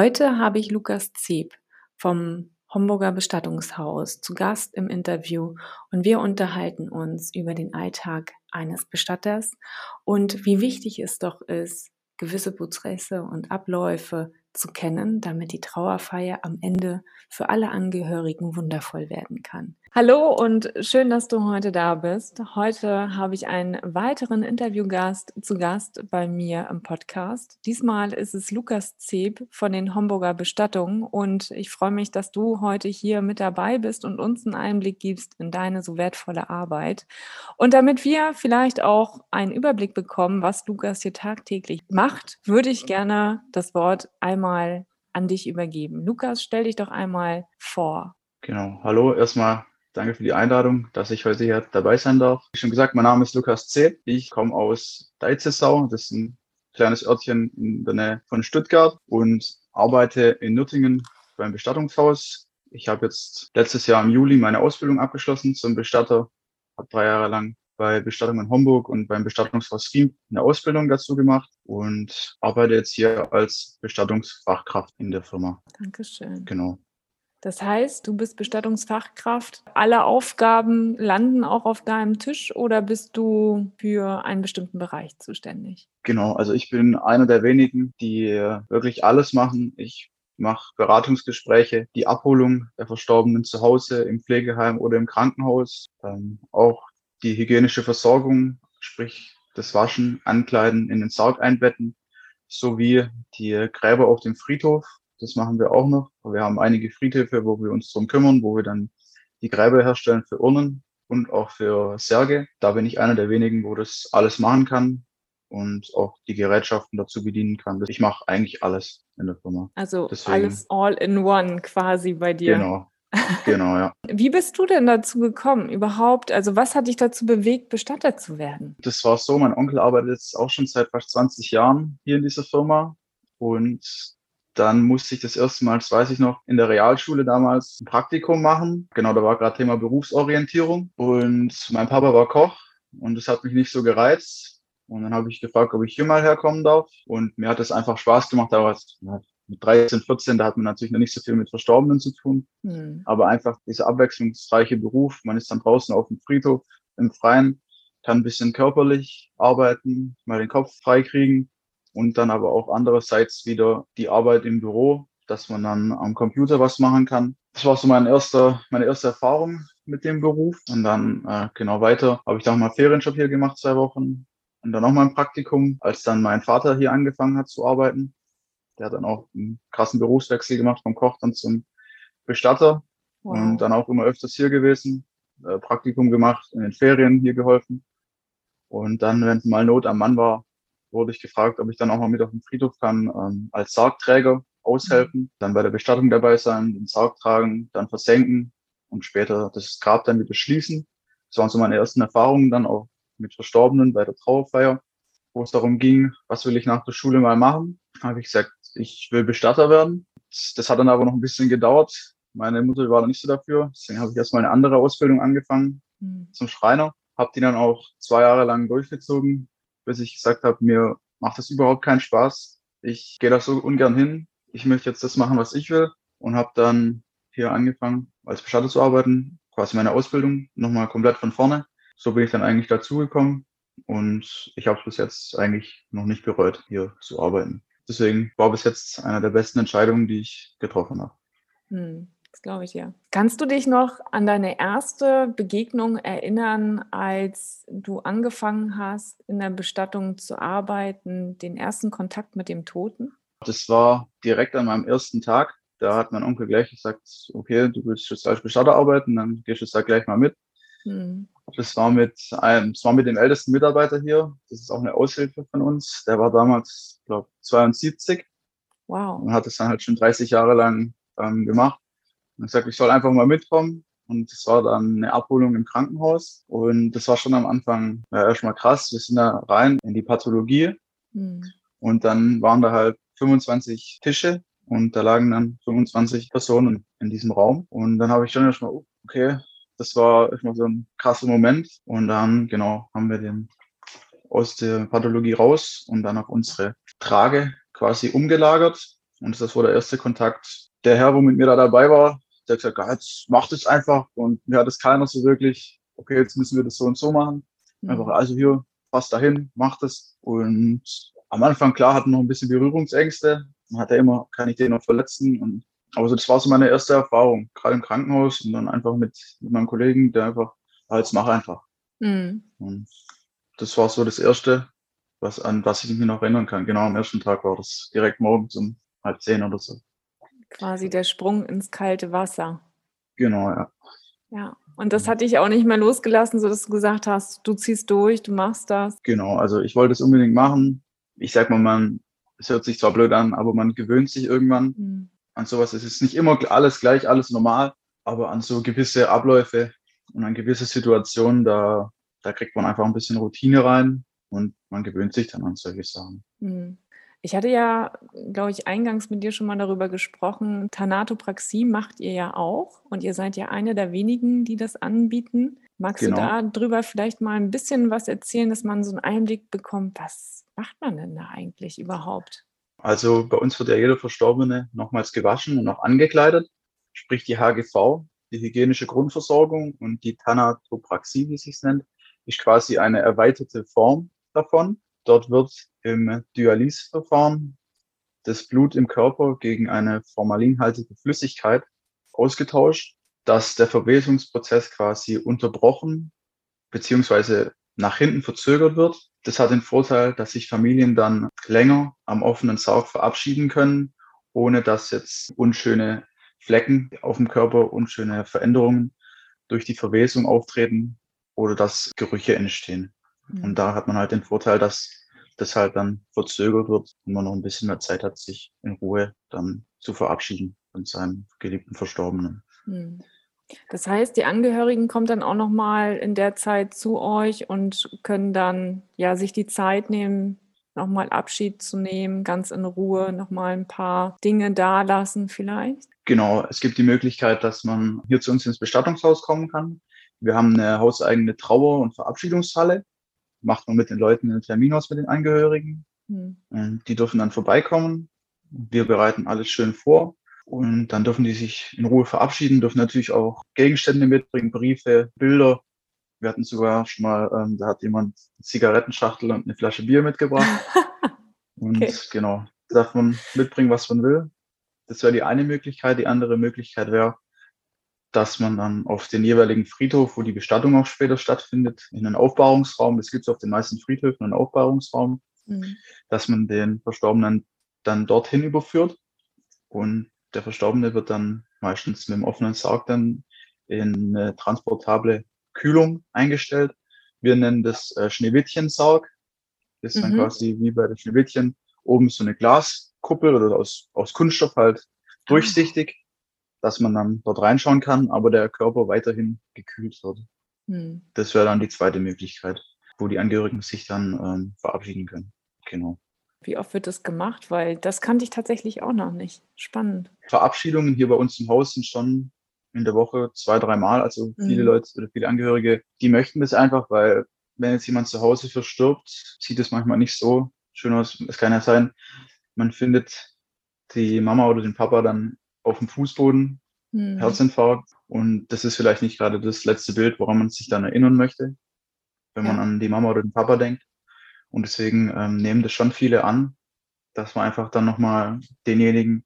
Heute habe ich Lukas Zeb vom Homburger Bestattungshaus zu Gast im Interview und wir unterhalten uns über den Alltag eines Bestatters und wie wichtig es doch ist, gewisse Prozesse und Abläufe zu kennen, damit die Trauerfeier am Ende für alle Angehörigen wundervoll werden kann. Hallo und schön, dass du heute da bist. Heute habe ich einen weiteren Interviewgast zu Gast bei mir im Podcast. Diesmal ist es Lukas Zeb von den Homburger Bestattungen und ich freue mich, dass du heute hier mit dabei bist und uns einen Einblick gibst in deine so wertvolle Arbeit. Und damit wir vielleicht auch einen Überblick bekommen, was Lukas hier tagtäglich macht, würde ich gerne das Wort einmal an dich übergeben. Lukas, stell dich doch einmal vor. Genau. Hallo, erstmal Danke für die Einladung, dass ich heute hier dabei sein darf. Wie schon gesagt, mein Name ist Lukas Zeb. Ich komme aus Deizesau. Das ist ein kleines Örtchen in der Nähe von Stuttgart und arbeite in Nürtingen beim Bestattungshaus. Ich habe jetzt letztes Jahr im Juli meine Ausbildung abgeschlossen zum Bestatter. Habe drei Jahre lang bei Bestattung in Homburg und beim Bestattungshaus Riem eine Ausbildung dazu gemacht und arbeite jetzt hier als Bestattungsfachkraft in der Firma. Dankeschön. Genau. Das heißt, du bist Bestattungsfachkraft. Alle Aufgaben landen auch auf deinem Tisch oder bist du für einen bestimmten Bereich zuständig? Genau, also ich bin einer der wenigen, die wirklich alles machen. Ich mache Beratungsgespräche, die Abholung der Verstorbenen zu Hause, im Pflegeheim oder im Krankenhaus, ähm, auch die hygienische Versorgung, sprich das Waschen, Ankleiden, in den Sarg einbetten, sowie die Gräber auf dem Friedhof das machen wir auch noch. Wir haben einige Friedhöfe, wo wir uns drum kümmern, wo wir dann die Gräber herstellen für Urnen und auch für Särge. Da bin ich einer der wenigen, wo das alles machen kann und auch die Gerätschaften dazu bedienen kann. Ich mache eigentlich alles in der Firma. Also Deswegen, alles all in one quasi bei dir. Genau. Genau, ja. Wie bist du denn dazu gekommen überhaupt? Also was hat dich dazu bewegt, Bestatter zu werden? Das war so, mein Onkel arbeitet jetzt auch schon seit fast 20 Jahren hier in dieser Firma und dann musste ich das erste Mal, das weiß ich noch, in der Realschule damals ein Praktikum machen. Genau, da war gerade Thema Berufsorientierung. Und mein Papa war Koch und das hat mich nicht so gereizt. Und dann habe ich gefragt, ob ich hier mal herkommen darf. Und mir hat es einfach Spaß gemacht. Da war es mit 13, 14, da hat man natürlich noch nicht so viel mit Verstorbenen zu tun. Mhm. Aber einfach dieser abwechslungsreiche Beruf. Man ist dann draußen auf dem Friedhof im Freien, kann ein bisschen körperlich arbeiten, mal den Kopf freikriegen und dann aber auch andererseits wieder die Arbeit im Büro, dass man dann am Computer was machen kann. Das war so mein erster, meine erste Erfahrung mit dem Beruf. Und dann äh, genau weiter habe ich dann mal Ferienjob hier gemacht, zwei Wochen. Und dann noch mal ein Praktikum, als dann mein Vater hier angefangen hat zu arbeiten. Der hat dann auch einen krassen Berufswechsel gemacht vom Koch dann zum Bestatter. Wow. Und dann auch immer öfters hier gewesen, äh, Praktikum gemacht, in den Ferien hier geholfen. Und dann, wenn mal Not am Mann war, wurde ich gefragt, ob ich dann auch mal mit auf den Friedhof kann, ähm, als Sargträger aushelfen, mhm. dann bei der Bestattung dabei sein, den Sarg tragen, dann versenken und später das Grab dann wieder schließen. Das waren so meine ersten Erfahrungen dann auch mit Verstorbenen bei der Trauerfeier, wo es darum ging, was will ich nach der Schule mal machen. Da habe ich gesagt, ich will Bestatter werden. Das hat dann aber noch ein bisschen gedauert. Meine Mutter war da nicht so dafür. Deswegen habe ich erstmal eine andere Ausbildung angefangen mhm. zum Schreiner. Habe die dann auch zwei Jahre lang durchgezogen, bis ich gesagt habe, mir macht das überhaupt keinen Spaß. Ich gehe da so ungern hin. Ich möchte jetzt das machen, was ich will und habe dann hier angefangen, als Bestatter zu arbeiten, quasi meine Ausbildung nochmal komplett von vorne. So bin ich dann eigentlich dazugekommen und ich habe es bis jetzt eigentlich noch nicht bereut, hier zu arbeiten. Deswegen war bis jetzt eine der besten Entscheidungen, die ich getroffen habe. Hm. Das glaube ich ja. Kannst du dich noch an deine erste Begegnung erinnern, als du angefangen hast, in der Bestattung zu arbeiten, den ersten Kontakt mit dem Toten? Das war direkt an meinem ersten Tag. Da hat mein Onkel gleich gesagt, okay, du willst jetzt als Bestatter arbeiten, dann gehst du da gleich mal mit. Hm. Das war mit einem, das war mit dem ältesten Mitarbeiter hier. Das ist auch eine Aushilfe von uns. Der war damals, glaube 72. Wow. Und hat es dann halt schon 30 Jahre lang ähm, gemacht. Und ich sagte, ich soll einfach mal mitkommen. Und das war dann eine Abholung im Krankenhaus. Und das war schon am Anfang ja, erstmal krass. Wir sind da rein in die Pathologie. Mhm. Und dann waren da halt 25 Tische und da lagen dann 25 Personen in diesem Raum. Und dann habe ich schon erstmal, oh, okay, das war erstmal so ein krasser Moment. Und dann, genau, haben wir den aus der Pathologie raus und dann auf unsere Trage quasi umgelagert. Und das war der erste Kontakt. Der Herr, wo mit mir da dabei war, der hat gesagt, ja, jetzt macht es einfach. Und mir hat es keiner so wirklich, okay, jetzt müssen wir das so und so machen. Mhm. Einfach, also hier, passt dahin, macht es. Und am Anfang, klar, hatten noch ein bisschen Berührungsängste. Man hat ja immer, kann ich den noch verletzen? Und, aber so, das war so meine erste Erfahrung, gerade im Krankenhaus und dann einfach mit, mit meinem Kollegen, der einfach, ja, jetzt mach einfach. Mhm. Und das war so das Erste, was, an was ich mich noch erinnern kann. Genau am ersten Tag war das direkt morgens um halb zehn oder so. Quasi der Sprung ins kalte Wasser. Genau, ja. Ja, und das hat dich auch nicht mehr losgelassen, so dass du gesagt hast, du ziehst durch, du machst das. Genau, also ich wollte es unbedingt machen. Ich sag mal, man, es hört sich zwar blöd an, aber man gewöhnt sich irgendwann mhm. an sowas. Es ist nicht immer alles gleich, alles normal, aber an so gewisse Abläufe und an gewisse Situationen, da, da kriegt man einfach ein bisschen Routine rein und man gewöhnt sich dann an solche Sachen. Mhm. Ich hatte ja, glaube ich, eingangs mit dir schon mal darüber gesprochen. Thanatopraxie macht ihr ja auch und ihr seid ja eine der wenigen, die das anbieten. Magst genau. du darüber vielleicht mal ein bisschen was erzählen, dass man so einen Einblick bekommt, was macht man denn da eigentlich überhaupt? Also bei uns wird ja jeder Verstorbene nochmals gewaschen und auch angekleidet, sprich die HGV, die hygienische Grundversorgung und die Thanatopraxie, wie es sich nennt, ist quasi eine erweiterte Form davon. Dort wird im Dialyseverfahren das Blut im Körper gegen eine formalinhaltige Flüssigkeit ausgetauscht, dass der Verwesungsprozess quasi unterbrochen beziehungsweise nach hinten verzögert wird. Das hat den Vorteil, dass sich Familien dann länger am offenen Sarg verabschieden können, ohne dass jetzt unschöne Flecken auf dem Körper, unschöne Veränderungen durch die Verwesung auftreten oder dass Gerüche entstehen. Und da hat man halt den Vorteil, dass das halt dann verzögert wird und man noch ein bisschen mehr Zeit hat, sich in Ruhe dann zu verabschieden von seinem geliebten Verstorbenen. Mhm. Das heißt, die Angehörigen kommen dann auch noch mal in der Zeit zu euch und können dann ja sich die Zeit nehmen, noch mal Abschied zu nehmen, ganz in Ruhe, noch mal ein paar Dinge da lassen vielleicht. Genau, es gibt die Möglichkeit, dass man hier zu uns ins Bestattungshaus kommen kann. Wir haben eine hauseigene Trauer- und Verabschiedungshalle. Macht man mit den Leuten einen Termin aus mit den Angehörigen. Mhm. Die dürfen dann vorbeikommen. Wir bereiten alles schön vor. Und dann dürfen die sich in Ruhe verabschieden, dürfen natürlich auch Gegenstände mitbringen, Briefe, Bilder. Wir hatten sogar schon mal, ähm, da hat jemand eine Zigarettenschachtel und eine Flasche Bier mitgebracht. und okay. genau, darf man mitbringen, was man will. Das wäre die eine Möglichkeit. Die andere Möglichkeit wäre, dass man dann auf den jeweiligen Friedhof, wo die Bestattung auch später stattfindet, in einen Aufbahrungsraum, das gibt es auf den meisten Friedhöfen, einen Aufbahrungsraum, mhm. dass man den Verstorbenen dann dorthin überführt und der Verstorbene wird dann meistens mit dem offenen Sarg dann in eine transportable Kühlung eingestellt. Wir nennen das äh, Schneewittchensarg. Das ist mhm. dann quasi wie bei der Schneewittchen oben so eine Glaskuppel oder aus, aus Kunststoff halt ah. durchsichtig dass man dann dort reinschauen kann, aber der Körper weiterhin gekühlt wird. Hm. Das wäre dann die zweite Möglichkeit, wo die Angehörigen sich dann ähm, verabschieden können. Genau. Wie oft wird das gemacht? Weil das kannte ich tatsächlich auch noch nicht. Spannend. Verabschiedungen hier bei uns im Haus sind schon in der Woche zwei, dreimal. Also viele mhm. Leute oder viele Angehörige, die möchten das einfach, weil wenn jetzt jemand zu Hause verstirbt, sieht es manchmal nicht so schön aus. Es kann ja sein, man findet die Mama oder den Papa dann auf dem Fußboden, mhm. Herzinfarkt. Und das ist vielleicht nicht gerade das letzte Bild, woran man sich dann erinnern möchte, wenn ja. man an die Mama oder den Papa denkt. Und deswegen ähm, nehmen das schon viele an, dass man einfach dann nochmal denjenigen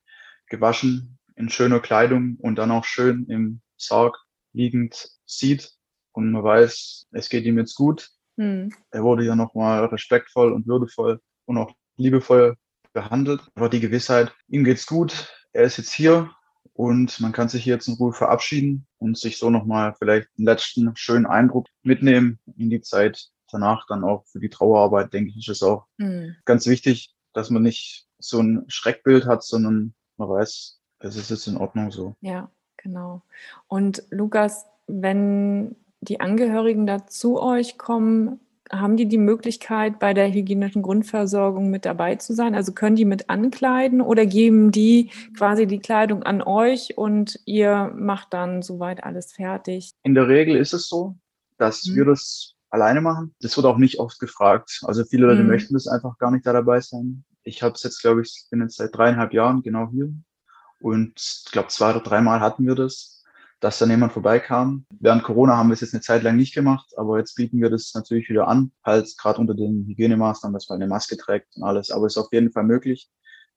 gewaschen in schöner Kleidung und dann auch schön im Sarg liegend sieht und man weiß, es geht ihm jetzt gut. Mhm. Er wurde ja nochmal respektvoll und würdevoll und auch liebevoll behandelt. Aber die Gewissheit, ihm geht's gut, er ist jetzt hier und man kann sich jetzt in Ruhe verabschieden und sich so nochmal vielleicht einen letzten schönen Eindruck mitnehmen in die Zeit danach dann auch für die Trauerarbeit, denke ich, ist es auch mhm. ganz wichtig, dass man nicht so ein Schreckbild hat, sondern man weiß, es ist jetzt in Ordnung so. Ja, genau. Und Lukas, wenn die Angehörigen da zu euch kommen, haben die die Möglichkeit, bei der hygienischen Grundversorgung mit dabei zu sein? Also können die mit ankleiden oder geben die quasi die Kleidung an euch und ihr macht dann soweit alles fertig? In der Regel ist es so, dass mhm. wir das alleine machen. Das wird auch nicht oft gefragt. Also viele Leute mhm. möchten das einfach gar nicht da dabei sein. Ich habe es jetzt, glaube ich, bin jetzt seit dreieinhalb Jahren genau hier. Und ich glaube, zwei oder dreimal hatten wir das dass dann jemand vorbeikam. Während Corona haben wir es jetzt eine Zeit lang nicht gemacht, aber jetzt bieten wir das natürlich wieder an, halt gerade unter den Hygienemaßnahmen, dass man eine Maske trägt und alles. Aber es ist auf jeden Fall möglich,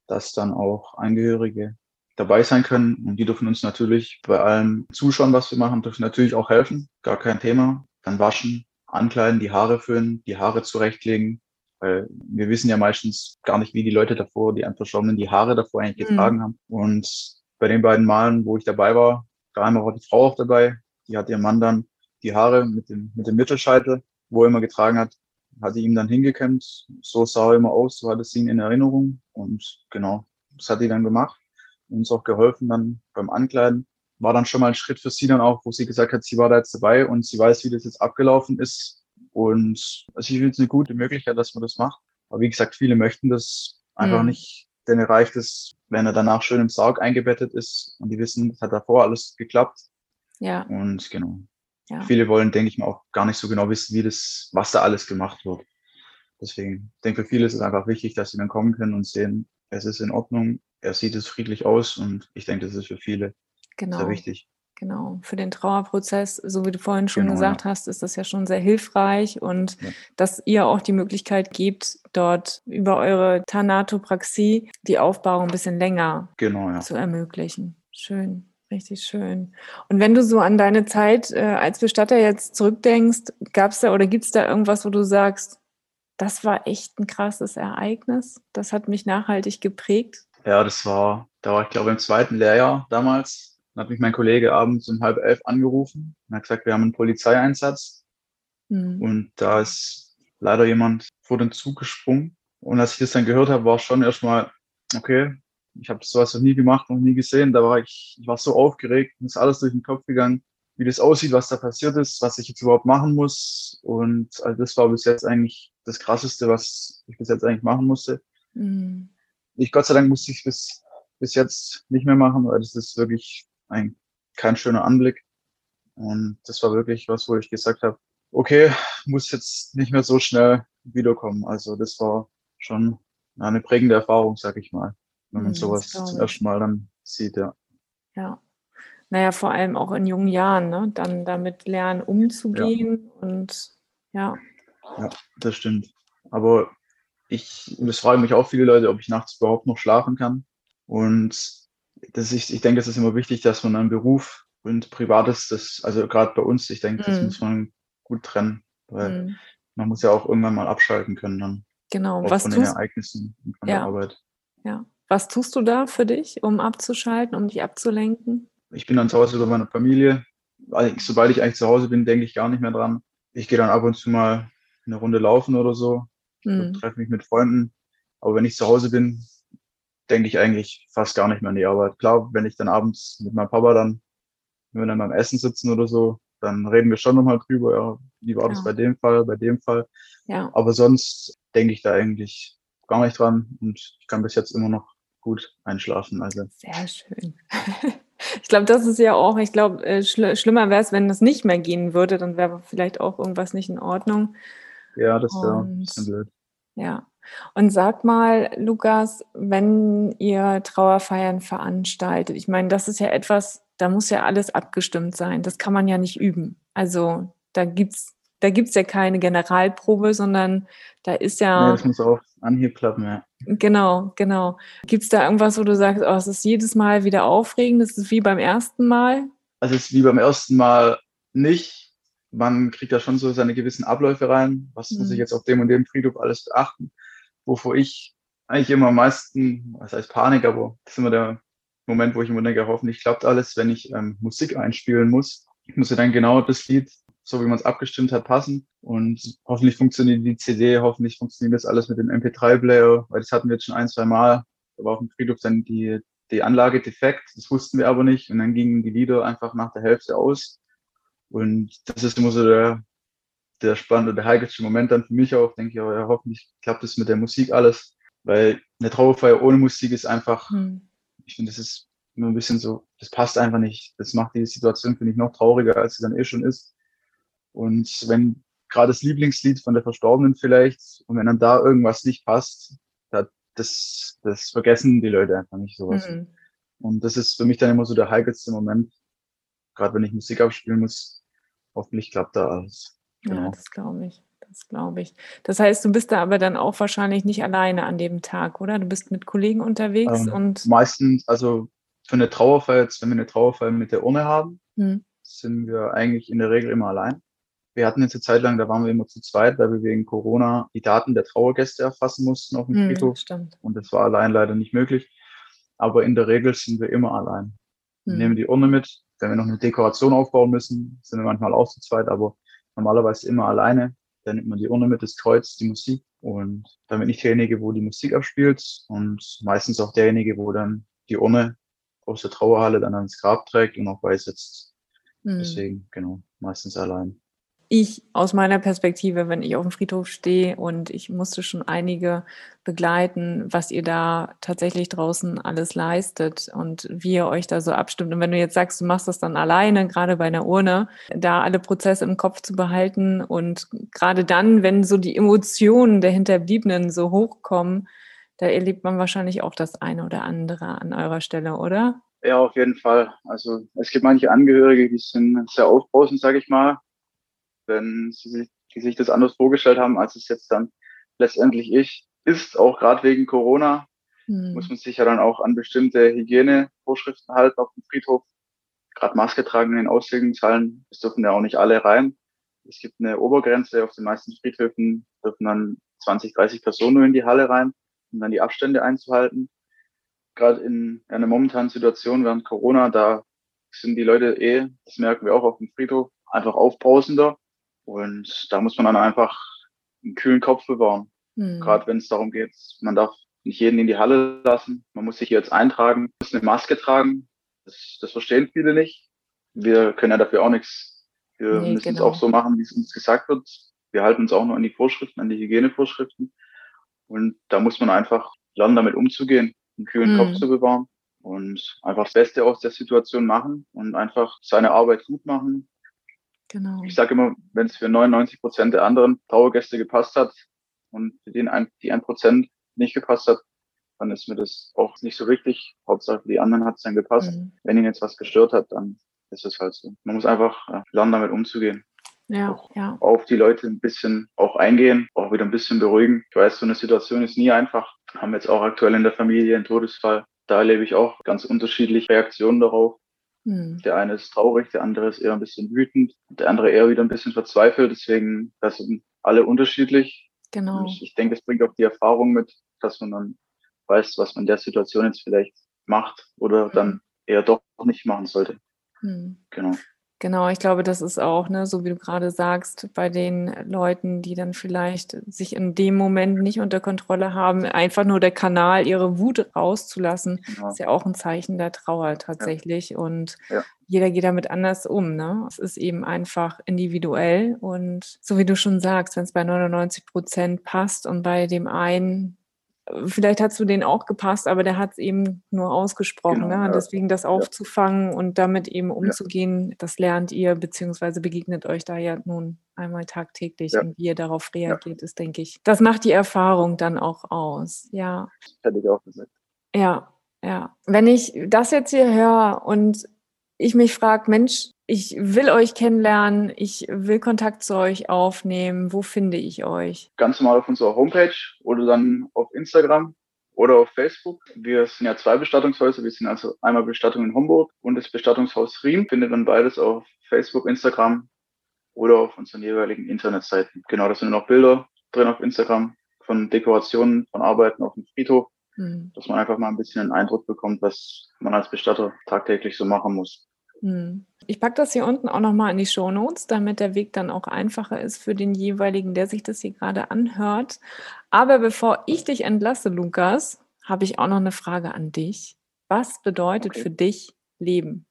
dass dann auch Angehörige dabei sein können und die dürfen uns natürlich bei allem zuschauen, was wir machen, dürfen natürlich auch helfen, gar kein Thema. Dann waschen, ankleiden, die Haare föhnen, die Haare zurechtlegen, weil wir wissen ja meistens gar nicht, wie die Leute davor, die Einverstorbenen, die Haare davor eigentlich getragen mhm. haben. Und bei den beiden Malen, wo ich dabei war, Einmal war die Frau auch dabei. Die hat ihrem Mann dann die Haare mit dem, mit dem Mittelscheitel, wo er immer getragen hat, hat die ihm dann hingekämmt. So sah er immer aus, so hat es ihn in Erinnerung. Und genau, das hat die dann gemacht. Uns auch geholfen dann beim Ankleiden. War dann schon mal ein Schritt für sie dann auch, wo sie gesagt hat, sie war da jetzt dabei und sie weiß, wie das jetzt abgelaufen ist. Und also ich finde es eine gute Möglichkeit, dass man das macht. Aber wie gesagt, viele möchten das einfach mhm. nicht denn reicht es, wenn er danach schön im Sarg eingebettet ist und die wissen, es hat davor alles geklappt. Ja. Und genau. Ja. Viele wollen, denke ich mal, auch gar nicht so genau wissen, wie das, was da alles gemacht wird. Deswegen, ich denke, für viele ist es einfach wichtig, dass sie dann kommen können und sehen, es ist in Ordnung, er sieht es friedlich aus und ich denke, das ist für viele genau. sehr wichtig. Genau, für den Trauerprozess, so wie du vorhin schon genau, gesagt ja. hast, ist das ja schon sehr hilfreich und ja. dass ihr auch die Möglichkeit gebt, dort über eure Thanatopraxie die Aufbauung ein bisschen länger genau, ja. zu ermöglichen. Schön, richtig schön. Und wenn du so an deine Zeit äh, als Bestatter jetzt zurückdenkst, gab es da oder gibt es da irgendwas, wo du sagst, das war echt ein krasses Ereignis, das hat mich nachhaltig geprägt? Ja, das war, da war ich glaube im zweiten Lehrjahr damals dann hat mich mein Kollege abends um halb elf angerufen und hat gesagt, wir haben einen Polizeieinsatz. Mhm. Und da ist leider jemand vor den Zug gesprungen. Und als ich das dann gehört habe, war schon erstmal, okay, ich habe sowas noch nie gemacht, noch nie gesehen. Da war ich, ich war so aufgeregt, mir ist alles durch den Kopf gegangen, wie das aussieht, was da passiert ist, was ich jetzt überhaupt machen muss. Und also das war bis jetzt eigentlich das Krasseste, was ich bis jetzt eigentlich machen musste. Mhm. Ich Gott sei Dank musste ich bis, bis jetzt nicht mehr machen, weil das ist wirklich ein, kein schöner Anblick. Und das war wirklich was, wo ich gesagt habe, okay, muss jetzt nicht mehr so schnell wiederkommen. Also das war schon eine prägende Erfahrung, sag ich mal, wenn man mhm, sowas zum ersten Mal dann sieht, ja. Ja. Naja, vor allem auch in jungen Jahren, ne? Dann damit lernen, umzugehen ja. und ja. Ja, das stimmt. Aber ich, das fragen mich auch viele Leute, ob ich nachts überhaupt noch schlafen kann. Und das ist, ich denke, es ist immer wichtig, dass man einen Beruf und Privates, das, also gerade bei uns, ich denke, das mm. muss man gut trennen, weil mm. man muss ja auch irgendwann mal abschalten können dann. Genau, was von tust, den Ereignissen und von ja. der Arbeit. Ja. Was tust du da für dich, um abzuschalten, um dich abzulenken? Ich bin dann zu Hause bei meiner Familie. Sobald ich eigentlich zu Hause bin, denke ich gar nicht mehr dran. Ich gehe dann ab und zu mal eine Runde laufen oder so. Mm. Treffe mich mit Freunden. Aber wenn ich zu Hause bin, denke ich eigentlich fast gar nicht mehr an die Arbeit. Klar, wenn ich dann abends mit meinem Papa dann, wenn wir dann beim Essen sitzen oder so, dann reden wir schon nochmal drüber, ja, wie war ja. das bei dem Fall, bei dem Fall. Ja. Aber sonst denke ich da eigentlich gar nicht dran und ich kann bis jetzt immer noch gut einschlafen. Also. Sehr schön. Ich glaube, das ist ja auch, ich glaube, äh, schl schlimmer wäre es, wenn das nicht mehr gehen würde, dann wäre vielleicht auch irgendwas nicht in Ordnung. Ja, das wäre ein bisschen blöd. Ja. Und sag mal, Lukas, wenn ihr Trauerfeiern veranstaltet, ich meine, das ist ja etwas, da muss ja alles abgestimmt sein. Das kann man ja nicht üben. Also da gibt's da gibt's ja keine Generalprobe, sondern da ist ja. Ja, das muss auch Anhieb klappen, ja. Genau, genau. Gibt es da irgendwas, wo du sagst, oh, es ist jedes Mal wieder aufregend, es ist wie beim ersten Mal? Also es ist wie beim ersten Mal nicht. Man kriegt da schon so seine gewissen Abläufe rein. Was muss ich hm. jetzt auf dem und dem Friedhof alles beachten? Wovor ich eigentlich immer am meisten, was heißt Panik, aber das ist immer der Moment, wo ich immer denke, hoffentlich klappt alles, wenn ich ähm, Musik einspielen muss. Ich muss ja dann genau das Lied, so wie man es abgestimmt hat, passen. Und hoffentlich funktioniert die CD, hoffentlich funktioniert das alles mit dem MP3-Player, weil das hatten wir jetzt schon ein, zwei Mal, Da war auf dem Friedhof dann die, die Anlage defekt, das wussten wir aber nicht. Und dann gingen die Lieder einfach nach der Hälfte aus. Und das ist immer so der, der spannende, der heikelste Moment dann für mich auch, denke ich, aber ja, hoffentlich klappt es mit der Musik alles. Weil eine Trauerfeier ohne Musik ist einfach, hm. ich finde, das ist immer ein bisschen so, das passt einfach nicht. Das macht die Situation, finde ich, noch trauriger, als sie dann eh schon ist. Und wenn gerade das Lieblingslied von der Verstorbenen vielleicht, und wenn dann da irgendwas nicht passt, das, das vergessen die Leute einfach nicht sowas. Mhm. Und das ist für mich dann immer so der heikelste Moment, gerade wenn ich Musik abspielen muss. Hoffentlich klappt da alles. Genau. Ja, das glaube ich. Das glaube ich. Das heißt, du bist da aber dann auch wahrscheinlich nicht alleine an dem Tag, oder? Du bist mit Kollegen unterwegs ähm, und. Meistens, also für eine Trauerfeier, jetzt, wenn wir eine Trauerfeier mit der Urne haben, hm. sind wir eigentlich in der Regel immer allein. Wir hatten jetzt eine Zeit lang, da waren wir immer zu zweit, weil wir wegen Corona die Daten der Trauergäste erfassen mussten auf dem hm, Friedhof. Stimmt. Und das war allein leider nicht möglich. Aber in der Regel sind wir immer allein. Wir hm. nehmen die Urne mit. Wenn wir noch eine Dekoration aufbauen müssen, sind wir manchmal auch zu zweit, aber normalerweise immer alleine. Dann nimmt man die Urne mit, das Kreuz, die Musik und damit nicht derjenige, wo die Musik abspielt und meistens auch derjenige, wo dann die Urne aus der Trauerhalle dann ans Grab trägt und auch beisetzt. Mhm. Deswegen, genau, meistens allein ich aus meiner Perspektive, wenn ich auf dem Friedhof stehe und ich musste schon einige begleiten, was ihr da tatsächlich draußen alles leistet und wie ihr euch da so abstimmt. Und wenn du jetzt sagst, du machst das dann alleine, gerade bei einer Urne, da alle Prozesse im Kopf zu behalten und gerade dann, wenn so die Emotionen der Hinterbliebenen so hochkommen, da erlebt man wahrscheinlich auch das eine oder andere an eurer Stelle, oder? Ja, auf jeden Fall. Also es gibt manche Angehörige, die sind sehr aufbrausend, sage ich mal wenn sie sich, die sich das anders vorgestellt haben, als es jetzt dann letztendlich ich ist, auch gerade wegen Corona, mhm. muss man sich ja dann auch an bestimmte Hygienevorschriften halten auf dem Friedhof. Gerade Maske tragen in den Auslegungshallen, es dürfen ja auch nicht alle rein. Es gibt eine Obergrenze, auf den meisten Friedhöfen dürfen dann 20, 30 Personen nur in die Halle rein, um dann die Abstände einzuhalten. Gerade in einer momentanen Situation während Corona, da sind die Leute eh, das merken wir auch auf dem Friedhof, einfach aufbrausender und da muss man dann einfach einen kühlen Kopf bewahren. Mhm. Gerade wenn es darum geht, man darf nicht jeden in die Halle lassen. Man muss sich jetzt eintragen, muss eine Maske tragen. Das, das verstehen viele nicht. Wir können ja dafür auch nichts. Wir nee, müssen genau. es auch so machen, wie es uns gesagt wird. Wir halten uns auch nur an die Vorschriften, an die Hygienevorschriften. Und da muss man einfach lernen, damit umzugehen, einen kühlen mhm. Kopf zu bewahren und einfach das Beste aus der Situation machen und einfach seine Arbeit gut machen, Genau. Ich sage immer, wenn es für 99 Prozent der anderen Trauergäste gepasst hat und für den ein, die ein Prozent nicht gepasst hat, dann ist mir das auch nicht so wichtig. Hauptsache für die anderen hat es dann gepasst. Mhm. Wenn ihnen jetzt was gestört hat, dann ist es halt so. Man muss einfach ja, lernen, damit umzugehen. Ja, auch ja. Auf die Leute ein bisschen auch eingehen, auch wieder ein bisschen beruhigen. Ich weiß, so eine Situation ist nie einfach. Haben wir jetzt auch aktuell in der Familie einen Todesfall. Da erlebe ich auch ganz unterschiedliche Reaktionen darauf. Hm. Der eine ist traurig, der andere ist eher ein bisschen wütend, der andere eher wieder ein bisschen verzweifelt. Deswegen, das sind alle unterschiedlich. Genau. Und ich denke, es bringt auch die Erfahrung mit, dass man dann weiß, was man in der Situation jetzt vielleicht macht oder hm. dann eher doch nicht machen sollte. Hm. Genau. Genau, ich glaube, das ist auch, ne, so wie du gerade sagst, bei den Leuten, die dann vielleicht sich in dem Moment nicht unter Kontrolle haben, einfach nur der Kanal, ihre Wut rauszulassen, genau. ist ja auch ein Zeichen der Trauer tatsächlich. Ja. Und ja. jeder geht damit anders um. Ne? Es ist eben einfach individuell. Und so wie du schon sagst, wenn es bei 99 Prozent passt und bei dem einen vielleicht hast du den auch gepasst, aber der hat es eben nur ausgesprochen. Genau, ne? ja. Deswegen das aufzufangen ja. und damit eben umzugehen, ja. das lernt ihr, beziehungsweise begegnet euch da ja nun einmal tagtäglich und wie ihr darauf reagiert, ist, denke ich. Das macht die Erfahrung dann auch aus. Ja. Hätte ich auch gesagt. Ja, ja. Wenn ich das jetzt hier höre und ich mich frage, Mensch, ich will euch kennenlernen, ich will Kontakt zu euch aufnehmen. Wo finde ich euch? Ganz normal auf unserer Homepage oder dann auf Instagram oder auf Facebook. Wir sind ja zwei Bestattungshäuser. Wir sind also einmal Bestattung in Homburg und das Bestattungshaus Riem. Findet man beides auf Facebook, Instagram oder auf unseren jeweiligen Internetseiten. Genau, da sind noch Bilder drin auf Instagram von Dekorationen, von Arbeiten auf dem Friedhof, mhm. dass man einfach mal ein bisschen einen Eindruck bekommt, was man als Bestatter tagtäglich so machen muss. Mhm. Ich packe das hier unten auch nochmal in die Show Notes, damit der Weg dann auch einfacher ist für den jeweiligen, der sich das hier gerade anhört. Aber bevor ich dich entlasse, Lukas, habe ich auch noch eine Frage an dich. Was bedeutet okay. für dich Leben?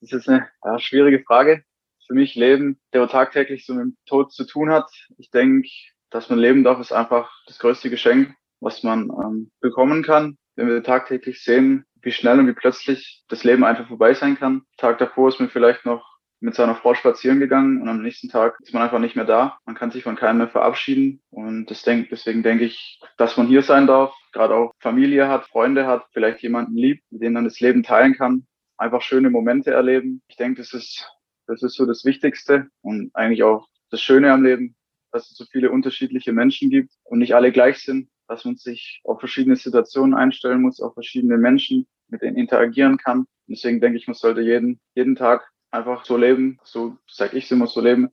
das ist eine ja, schwierige Frage. Für mich Leben, der tagtäglich so mit dem Tod zu tun hat. Ich denke, dass man leben darf, ist einfach das größte Geschenk, was man ähm, bekommen kann. Wenn wir tagtäglich sehen, wie schnell und wie plötzlich das Leben einfach vorbei sein kann. Tag davor ist man vielleicht noch mit seiner Frau spazieren gegangen und am nächsten Tag ist man einfach nicht mehr da. Man kann sich von keinem mehr verabschieden und denk, deswegen denke ich, dass man hier sein darf, gerade auch Familie hat, Freunde hat, vielleicht jemanden liebt, mit dem man das Leben teilen kann, einfach schöne Momente erleben. Ich denke, das ist, das ist so das Wichtigste und eigentlich auch das Schöne am Leben, dass es so viele unterschiedliche Menschen gibt und nicht alle gleich sind, dass man sich auf verschiedene Situationen einstellen muss, auf verschiedene Menschen, mit denen interagieren kann. Deswegen denke ich, man sollte jeden, jeden Tag einfach so leben, so sag ich es immer so leben,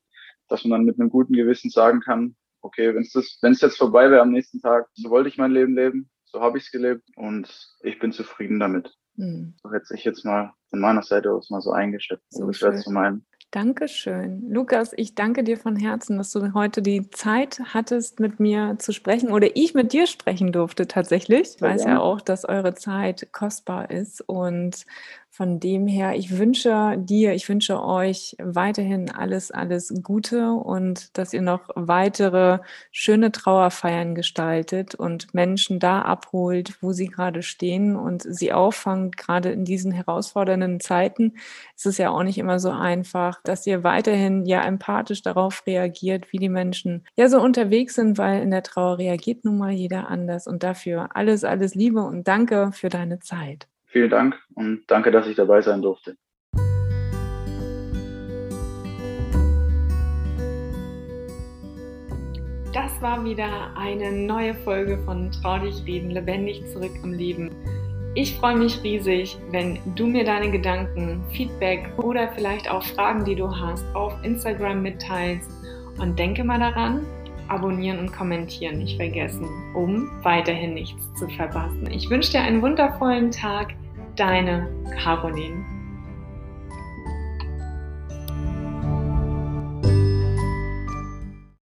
dass man dann mit einem guten Gewissen sagen kann, okay, wenn es wenn es jetzt vorbei wäre am nächsten Tag, so wollte ich mein Leben leben, so habe ich es gelebt und ich bin zufrieden damit. Mhm. So hätte ich jetzt mal von meiner Seite aus mal so eingeschätzt. So das wäre zu meinen. Dankeschön. Lukas, ich danke dir von Herzen, dass du heute die Zeit hattest, mit mir zu sprechen oder ich mit dir sprechen durfte tatsächlich. Ich weiß ja, ja auch, dass eure Zeit kostbar ist und von dem her, ich wünsche dir, ich wünsche euch weiterhin alles, alles Gute und dass ihr noch weitere schöne Trauerfeiern gestaltet und Menschen da abholt, wo sie gerade stehen und sie auffangt, gerade in diesen herausfordernden Zeiten. Es ist ja auch nicht immer so einfach, dass ihr weiterhin ja empathisch darauf reagiert, wie die Menschen ja so unterwegs sind, weil in der Trauer reagiert nun mal jeder anders und dafür alles, alles Liebe und danke für deine Zeit. Vielen Dank und danke, dass ich dabei sein durfte. Das war wieder eine neue Folge von Trau dich reden, lebendig zurück im Leben. Ich freue mich riesig, wenn du mir deine Gedanken, Feedback oder vielleicht auch Fragen, die du hast, auf Instagram mitteilst. Und denke mal daran, abonnieren und kommentieren nicht vergessen, um weiterhin nichts zu verpassen. Ich wünsche dir einen wundervollen Tag. Deine Caroline.